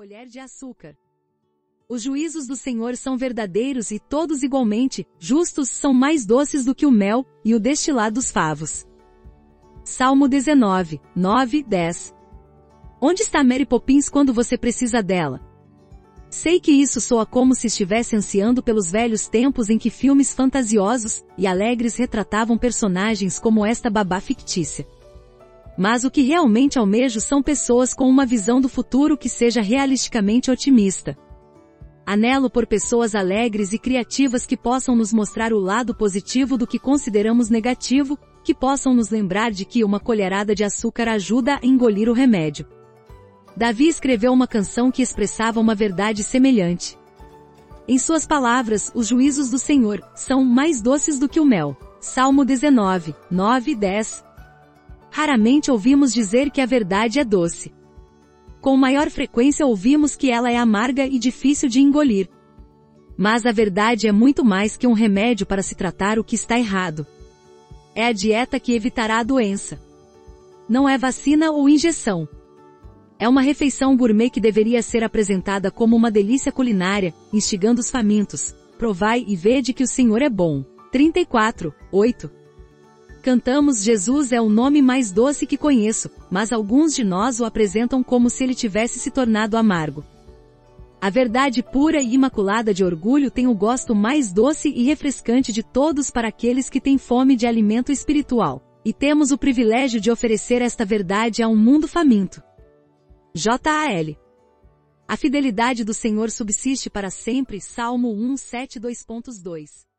colher de açúcar. Os juízos do Senhor são verdadeiros e todos igualmente, justos são mais doces do que o mel e o destilado dos favos. Salmo 19, 9, 10 Onde está Mary Poppins quando você precisa dela? Sei que isso soa como se estivesse ansiando pelos velhos tempos em que filmes fantasiosos e alegres retratavam personagens como esta babá fictícia. Mas o que realmente almejo são pessoas com uma visão do futuro que seja realisticamente otimista. Anelo por pessoas alegres e criativas que possam nos mostrar o lado positivo do que consideramos negativo, que possam nos lembrar de que uma colherada de açúcar ajuda a engolir o remédio. Davi escreveu uma canção que expressava uma verdade semelhante. Em suas palavras, os juízos do Senhor são mais doces do que o mel. Salmo 19, 9 e 10. Raramente ouvimos dizer que a verdade é doce. Com maior frequência ouvimos que ela é amarga e difícil de engolir. Mas a verdade é muito mais que um remédio para se tratar o que está errado. É a dieta que evitará a doença. Não é vacina ou injeção é uma refeição gourmet que deveria ser apresentada como uma delícia culinária, instigando os famintos. Provai e vede que o Senhor é bom. 34, 8. Cantamos Jesus é o nome mais doce que conheço, mas alguns de nós o apresentam como se ele tivesse se tornado amargo. A verdade pura e imaculada de orgulho tem o gosto mais doce e refrescante de todos para aqueles que têm fome de alimento espiritual. E temos o privilégio de oferecer esta verdade a um mundo faminto. JAL. A fidelidade do Senhor subsiste para sempre. Salmo 1, 7, 2.2.